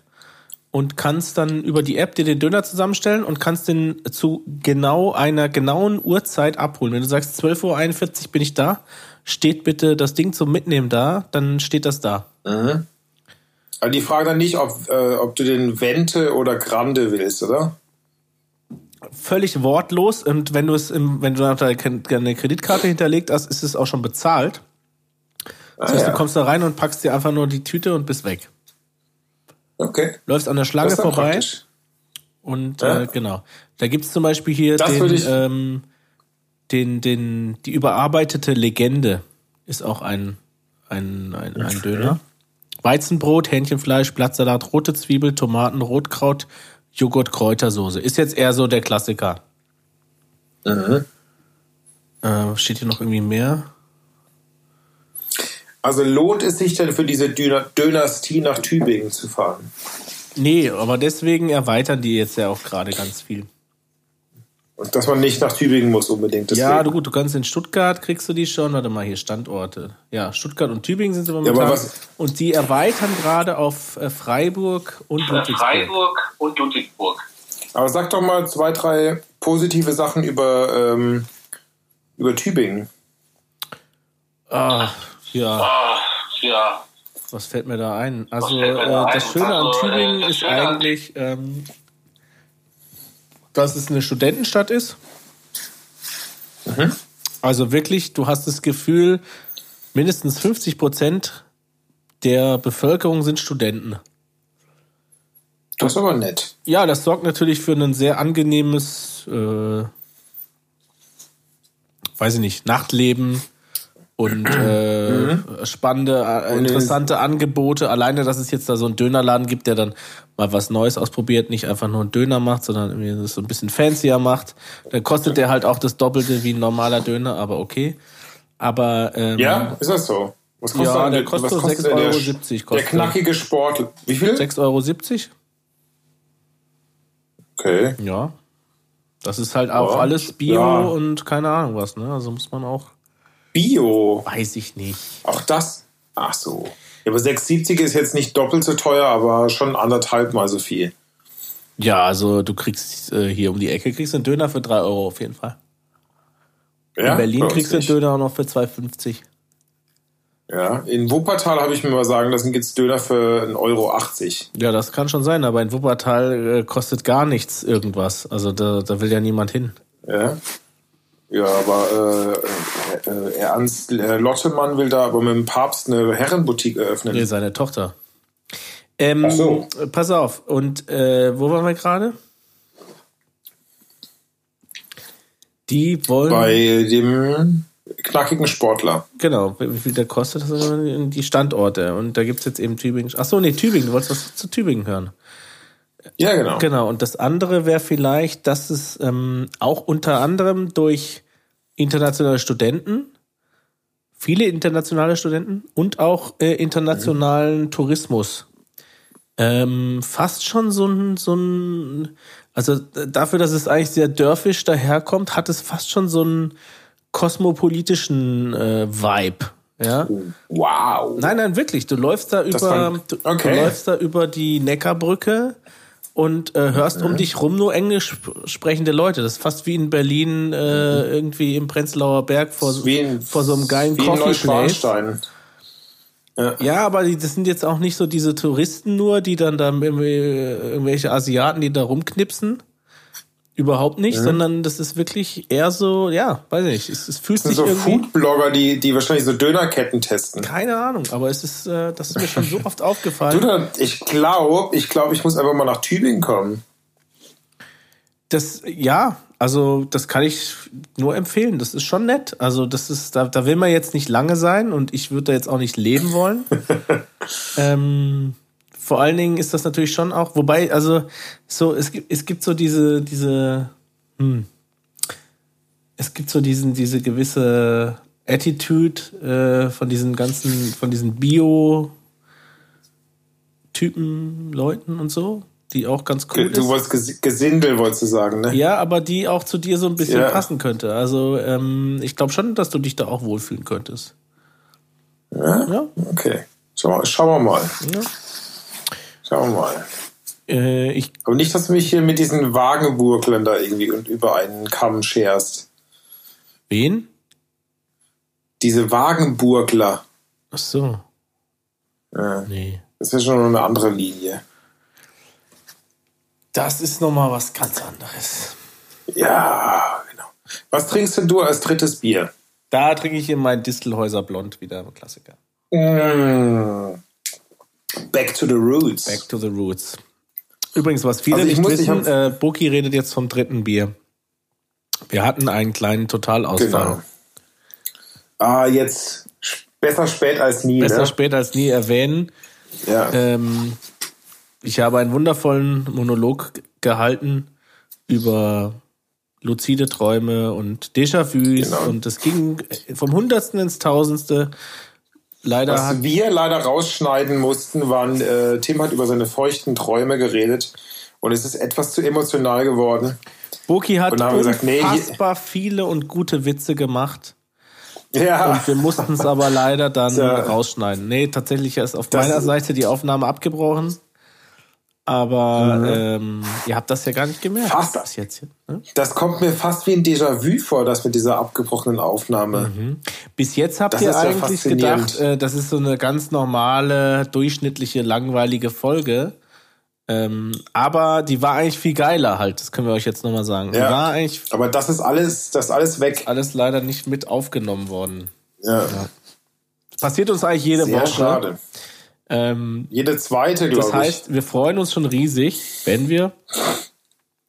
und kannst dann über die App dir den Döner zusammenstellen und kannst den zu genau einer genauen Uhrzeit abholen. Wenn du sagst 12.41 Uhr bin ich da, steht bitte das Ding zum Mitnehmen da, dann steht das da. Also die Frage dann nicht, ob, äh, ob du den Vente oder Grande willst, oder? Völlig wortlos und wenn du es im, wenn du deine Kreditkarte hinterlegt hast, ist es auch schon bezahlt. Das Ah, heißt, ja. du kommst da rein und packst dir einfach nur die Tüte und bist weg. Okay. Läufst an der Schlange vorbei praktisch. und Ja. äh, genau. Da gibt's zum Beispiel hier Das den, ähm, den, den, die überarbeitete Legende ist auch ein, ein, ein, ein Döner. Weizenbrot, Hähnchenfleisch, Blattsalat, rote Zwiebel, Tomaten, Rotkraut, Joghurt, Kräutersoße. Ist jetzt eher so der Klassiker. Mhm. Äh, steht hier noch irgendwie mehr? Also lohnt es sich denn für diese Döner Dynastie nach Tübingen zu fahren? Nee, aber deswegen erweitern die jetzt ja auch gerade ganz viel. Und dass man nicht nach Tübingen muss unbedingt. Deswegen. Ja, du gut, du kannst in Stuttgart kriegst du die schon. Warte mal, hier Standorte. Ja, Stuttgart und Tübingen sind sie momentan. Ja, und die erweitern gerade auf äh, Freiburg und Ludwigsburg. Freiburg und Ludwigsburg. Aber sag doch mal zwei, drei positive Sachen über, ähm, über Tübingen. Ah, ja. Ah, ja. Was fällt mir da ein? Also, äh, das Schöne an also, Tübingen ist eigentlich, ähm, dass es eine Studentenstadt ist. Mhm. Also wirklich, du hast das Gefühl, mindestens 50 Prozent der Bevölkerung sind Studenten. Das ist aber nett. Ja, das sorgt natürlich für ein sehr angenehmes, äh, weiß ich nicht, Nachtleben und äh, mhm. spannende, äh, interessante Angebote. Alleine, dass es jetzt da so einen Dönerladen gibt, der dann mal was Neues ausprobiert, nicht einfach nur einen Döner macht, sondern irgendwie das so ein bisschen fancier macht. Dann kostet der halt auch das Doppelte wie ein normaler Döner, aber okay. Aber ähm, ja, ist das so? Was kostet ja, der kostet, kostet 6,70 Euro. Der, der knackige Sport. Wie viel? 6,70 Euro. Okay. Ja. Das ist halt auch ja. alles Bio ja. und keine Ahnung was, ne? Also muss man auch. Bio? Weiß ich nicht. Auch das? Ach so. Ja, aber 6,70 ist jetzt nicht doppelt so teuer, aber schon anderthalb mal so viel. Ja, also du kriegst äh, hier um die Ecke kriegst einen Döner für 3 Euro auf jeden Fall. Ja, In Berlin kriegst du einen Döner auch noch für 2,50. Ja, in Wuppertal habe ich mir mal sagen lassen, gibt es Döner für 1,80 Euro. Ja, das kann schon sein, aber in Wuppertal äh, kostet gar nichts irgendwas. Also da, da will ja niemand hin. Ja. Ja, aber äh, äh, Ernst äh, Lottemann will da aber mit dem Papst eine Herrenboutique eröffnen. Nee, seine Tochter. Ähm, Ach so. Pass auf, und äh, wo waren wir gerade? Die wollen. Bei dem knackigen Sportler. Genau, wie viel der kostet, das sind die Standorte. Und da gibt es jetzt eben Tübingen. Achso, nee, Tübingen, du wolltest was zu Tübingen hören. Ja, genau. Genau, und das andere wäre vielleicht, dass es ähm, auch unter anderem durch internationale Studenten, viele internationale Studenten und auch äh, internationalen mhm. Tourismus ähm, fast schon so ein, so ein, also dafür, dass es eigentlich sehr dörfisch daherkommt, hat es fast schon so einen kosmopolitischen äh, Vibe. Ja. Wow. Nein, nein, wirklich. Du läufst da über, du, okay. du läufst da über die Neckarbrücke und äh, hörst um dich rum nur englisch sprechende Leute. Das ist fast wie in Berlin äh, irgendwie im Prenzlauer Berg vor, in, vor so einem geilen Coffee Place. Ja. ja, aber die, das sind jetzt auch nicht so diese Touristen nur, die dann da irgendwelche Asiaten, die da rumknipsen. Überhaupt nicht, mhm. sondern das ist wirklich eher so, ja, weiß ich nicht. Es, es fühlt das sind sich so Foodblogger, die, die wahrscheinlich so Dönerketten testen. Keine Ahnung, aber es ist, äh, das ist mir schon so oft aufgefallen. Du, ich glaube, ich glaube, ich muss einfach mal nach Tübingen kommen. Das, ja, also das kann ich nur empfehlen. Das ist schon nett. Also das ist, da, da will man jetzt nicht lange sein und ich würde da jetzt auch nicht leben wollen. ähm, vor allen Dingen ist das natürlich schon auch, wobei, also so, es gibt, es gibt so diese, diese, hm, es gibt so diesen, diese gewisse Attitude äh, von diesen ganzen, von diesen Bio-Typen, Leuten und so, die auch ganz cool du, ist. wolltest Gesindel, wolltest du sagen, ne? Ja, aber die auch zu dir so ein bisschen ja. passen könnte. Also ähm, ich glaube schon, dass du dich da auch wohlfühlen könntest. Ja? ja? Okay. Schau, schauen wir mal. Ja. Schauen wir mal. Äh, ich Aber nicht, dass du mich hier mit diesen Wagenburglern da irgendwie und über einen Kamm scherst. Wen? Diese Wagenburgler. Ach so. Ja. Nee. Das ist schon eine andere Linie. Das ist nochmal was ganz anderes. Ja, genau. Was trinkst denn du als drittes Bier? Da trinke ich in mein Distelhäuser Blond wieder, Klassiker. Mmh. Back to the Roots. Back to the Roots. Übrigens, was viele also nicht muss, wissen, äh, Boki redet jetzt vom dritten Bier. Wir hatten einen kleinen Totalausfall. Genau. Ah, jetzt besser spät als nie. Besser ne? spät als nie erwähnen. Ja. Ähm, ich habe einen wundervollen Monolog gehalten über luzide Träume und Déjà-vus Genau. und es ging vom Hundertsten ins Tausendste. Leider Was wir leider rausschneiden mussten, waren, äh, Tim hat über seine feuchten Träume geredet und es ist etwas zu emotional geworden. Boki hat wir gesagt, nee, unfassbar viele und gute Witze gemacht. Ja, Und wir mussten es aber leider dann Ja. rausschneiden. Nee, tatsächlich ist auf Das- meiner Seite die Aufnahme abgebrochen. Aber ähm, ihr habt das ja gar nicht gemerkt. Mhm. Fast. Bis jetzt. Ne? das kommt mir fast wie ein Déjà-vu vor, das mit dieser abgebrochenen Aufnahme. Bis jetzt habt Das ihr ja eigentlich faszinierend. gedacht, äh, das ist so eine ganz normale, durchschnittliche, langweilige Folge. Ähm, aber die war eigentlich viel geiler halt, das können wir euch jetzt nochmal sagen. Ja. war eigentlich Aber das ist alles, das alles weg. alles leider nicht mit aufgenommen worden. Ja, Passiert uns eigentlich jede sehr Woche. schade. Ähm, Jede zweite, glaube Das ich. heißt, wir freuen uns schon riesig, wenn wir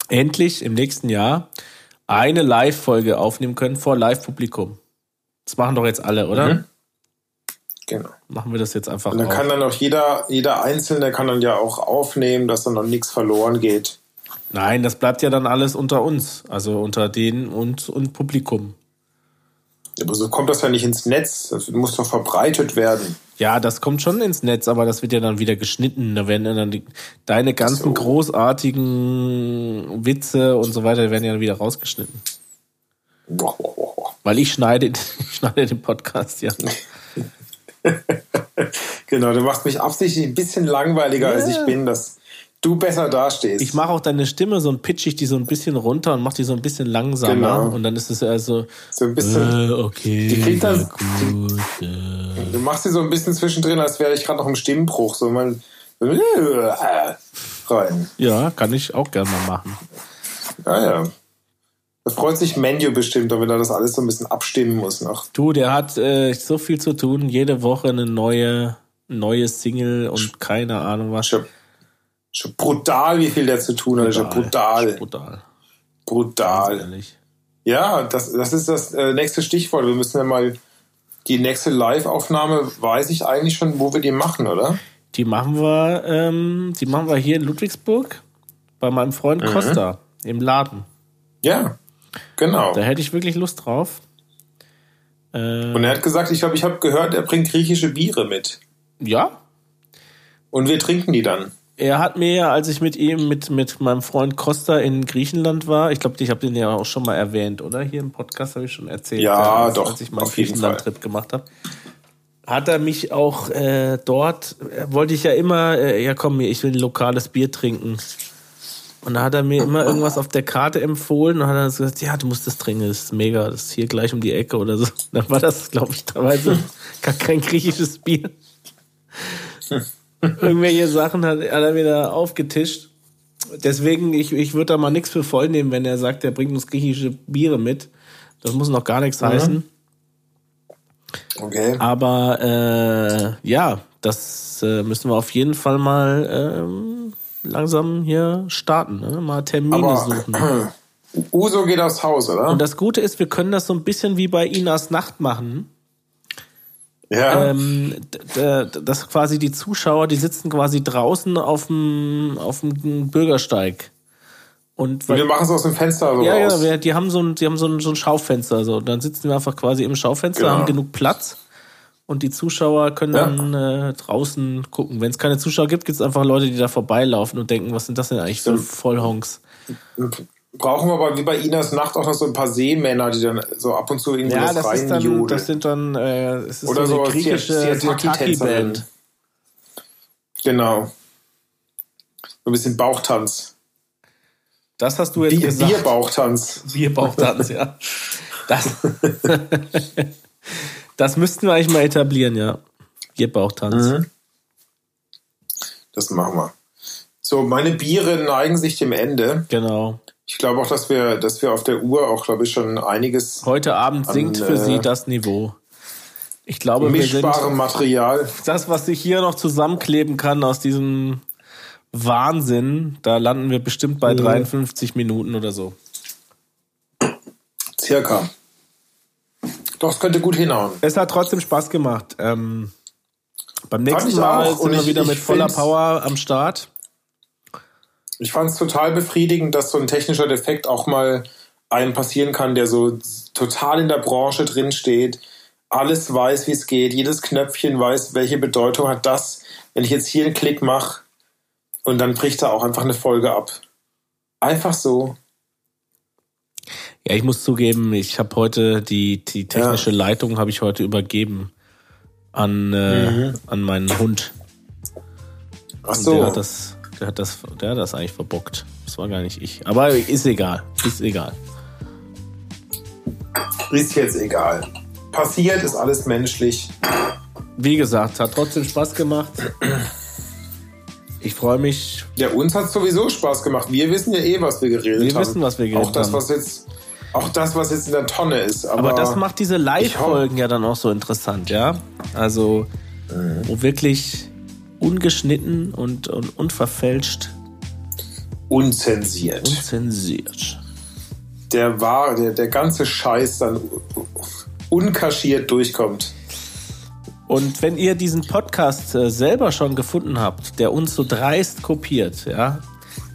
endlich im nächsten Jahr eine Live-Folge aufnehmen können vor Live-Publikum. Das machen doch jetzt alle, oder? Mhm. Genau. Machen wir das jetzt einfach Und dann auch. kann dann auch jeder, jeder Einzelne kann dann ja auch aufnehmen, dass dann noch nichts verloren geht. Nein, das bleibt ja dann alles unter uns, also unter denen und, und Publikum. Aber so kommt das ja nicht ins Netz. Das muss doch verbreitet werden. Ja, das kommt schon ins Netz, aber das wird ja dann wieder geschnitten. Da werden dann die, deine ganzen So. großartigen Witze und so weiter werden ja wieder rausgeschnitten. Boah, boah, boah, boah. Weil ich schneide, ich schneide den Podcast ja. Genau, du machst mich absichtlich ein bisschen langweiliger, als ich bin, dass du besser dastehst. Ich mache auch deine Stimme so ein pitch ich die so ein bisschen runter und mache die so ein bisschen langsamer Genau. und dann ist es also so ein bisschen, äh, okay. Die klingt das- ja, gut, äh. du machst sie so ein bisschen zwischendrin, als wäre ich gerade noch im Stimmbruch. So mal rein. Ja, kann ich auch gerne mal machen. Ja, ja. Da freut sich Menu bestimmt, wenn er das alles so ein bisschen abstimmen muss noch. Du, der hat äh, so viel zu tun, jede Woche eine neue neue Single und keine Ahnung was. Schon, schon brutal, wie viel der zu tun hat. Schon brutal. Brutal. Brutal. Ja, das, das ist das äh, nächste Stichwort. Wir müssen ja mal die nächste Live-Aufnahme, weiß ich eigentlich schon, wo wir die machen, oder? Die machen wir, ähm, die machen wir hier in Ludwigsburg bei meinem Freund Mhm. Costa im Laden. Ja, genau. Da hätte ich wirklich Lust drauf. Äh, Und er hat gesagt, ich glaube, ich habe gehört, er bringt griechische Biere mit. ja, Und wir trinken die dann. Er hat mir, ja, als ich mit ihm, mit, mit meinem Freund Costa in Griechenland war, ich glaube, ich habe den ja auch schon mal erwähnt, oder? Hier im Podcast habe ich schon erzählt. Ja, als, doch, Als ich meinen Griechenland-Trip gemacht habe. Hat er mich auch äh, dort, äh, wollte ich ja immer, äh, ja komm, ich will ein lokales Bier trinken. Und da hat er mir immer irgendwas auf der Karte empfohlen und hat dann gesagt, ja, du musst das trinken, das ist mega, das ist hier gleich um die Ecke oder so. Dann war das, glaube ich, teilweise gar kein griechisches Bier. Irgendwelche Sachen hat, er da aufgetischt. Deswegen, ich, ich würde da mal nichts für voll nehmen, wenn er sagt, er bringt uns griechische Biere mit. Das muss noch gar nichts heißen. Okay. Aber äh, ja, das äh, müssen wir auf jeden Fall mal ähm, langsam hier starten. Ne? Mal Termine Aber suchen. Uso geht aufs Haus, oder? Und das Gute ist, wir können das so ein bisschen wie bei Inas Nacht machen. Ja. Ähm, d- d- dass quasi die Zuschauer, die sitzen quasi draußen auf dem, auf dem Bürgersteig. Und Und wir machen es aus dem Fenster so ja, ja, raus. wir, die haben so ein, die haben so ein, so ein Schaufenster. So. Dann sitzen wir einfach quasi im Schaufenster, Genau. haben genug Platz. Und die Zuschauer können Ja. dann äh, draußen gucken. Wenn es keine Zuschauer gibt, gibt es einfach Leute, die da vorbeilaufen und denken, was sind das denn eigentlich für. Vollhonks? Brauchen wir aber wie bei Inas Nacht auch noch so ein paar Seemänner, die dann so ab und zu irgendwie Ja, was das ist dann, das sind dann, äh, es ist Oder so so eine griechische Siataki-Tänzerin. Siataki-Band. Genau. So ein bisschen Bauchtanz. Das hast du jetzt Bier, gesagt. Bierbauchtanz. Bierbauchtanz, ja. Das, das müssten wir eigentlich mal etablieren, ja. Bierbauchtanz. Mhm. Das machen wir. So, meine Biere neigen sich dem Ende. Genau. Ich glaube auch, dass wir, dass wir auf der Uhr auch, glaube ich, schon einiges Heute Abend sinkt An, für äh, Sie das Niveau. Ich glaube, wir sind Material. das, was sich hier noch zusammenkleben kann aus diesem Wahnsinn, da landen wir bestimmt bei 53 Minuten oder so. Circa. Doch, es könnte gut hinhauen. Es hat trotzdem Spaß gemacht. Ähm, beim nächsten Mal sind wir wieder ich mit voller Power am Start. Ich fand es total befriedigend, dass so ein technischer Defekt auch mal einem passieren kann, der so total in der Branche drin steht, alles weiß, wie es geht, jedes Knöpfchen weiß, welche Bedeutung hat das, wenn ich jetzt hier einen Klick mache und dann bricht da auch einfach eine Folge ab. Einfach so. Ja, ich muss zugeben, ich habe heute die, die technische ja. Leitung habe ich heute übergeben an, äh, mhm. an meinen Hund. Ach so. Der hat, das, der, hat das, der hat das eigentlich verbockt. Das war gar nicht ich. Aber ist egal. Ist egal. Ist jetzt egal. Passiert, ist alles menschlich. Wie gesagt, hat trotzdem Spaß gemacht. Ich freue mich. Ja, uns hat sowieso Spaß gemacht. Wir wissen ja eh, was wir geredet wir haben. Wir wissen, was wir geredet auch das, haben. Was jetzt, auch das, was jetzt in der Tonne ist. Aber, Aber das macht diese Live-Folgen ja dann auch so interessant, ja? Also, mhm. wo wirklich ungeschnitten und, und unverfälscht. Unzensiert. Unzensiert. Der war, der, der ganze Scheiß dann unkaschiert durchkommt. Und wenn ihr diesen Podcast äh, selber schon gefunden habt, der uns so dreist kopiert, ja,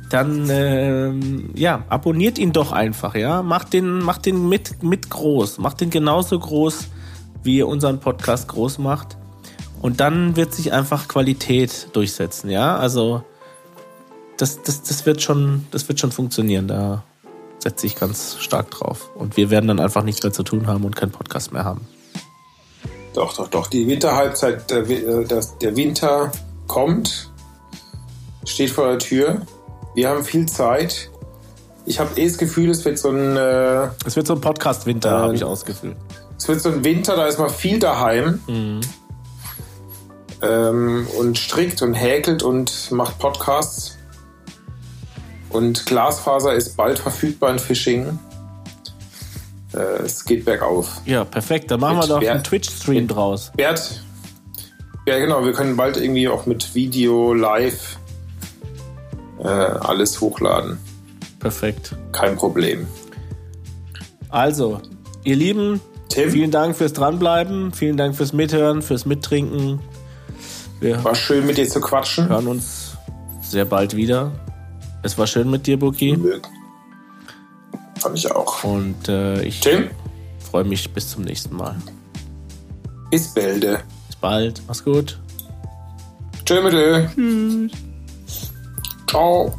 dann ähm, ja, abonniert ihn doch einfach, ja. Macht den, macht den mit, mit groß, macht den genauso groß, wie ihr unseren Podcast groß macht. Und dann wird sich einfach Qualität durchsetzen, ja. Also das, das, das wird schon, das wird schon funktionieren. Da setze ich ganz stark drauf. Und wir werden dann einfach nichts mehr zu tun haben und keinen Podcast mehr haben. Doch, doch, doch. Die Winterhalbzeit, der, äh, der Winter kommt, steht vor der Tür. Wir haben viel Zeit. Ich habe eh das Gefühl, es wird so ein. Äh, es wird so ein Podcast-Winter, äh, habe ich ausgefühlt. Es wird so ein Winter, da ist man viel daheim. Mhm. Ähm, und strickt und häkelt und macht Podcasts. Und Glasfaser ist bald verfügbar in Fishing äh, es geht bergauf. Ja, perfekt. Dann machen mit wir doch Bert, einen Twitch-Stream draus. Bert, ja genau, wir können bald irgendwie auch mit Video, Live äh, alles hochladen. Perfekt. Kein Problem. Also, ihr Lieben, Tim? vielen Dank fürs Dranbleiben, vielen Dank fürs Mithören, fürs Mittrinken. Wir war schön mit dir zu quatschen. Hören uns sehr bald wieder. Es war schön mit dir, Buki. Fand ich auch. Und äh, ich freue mich bis zum nächsten Mal. Bis bald. Bis bald. Mach's gut. Tschö mit Tschüss. Ciao.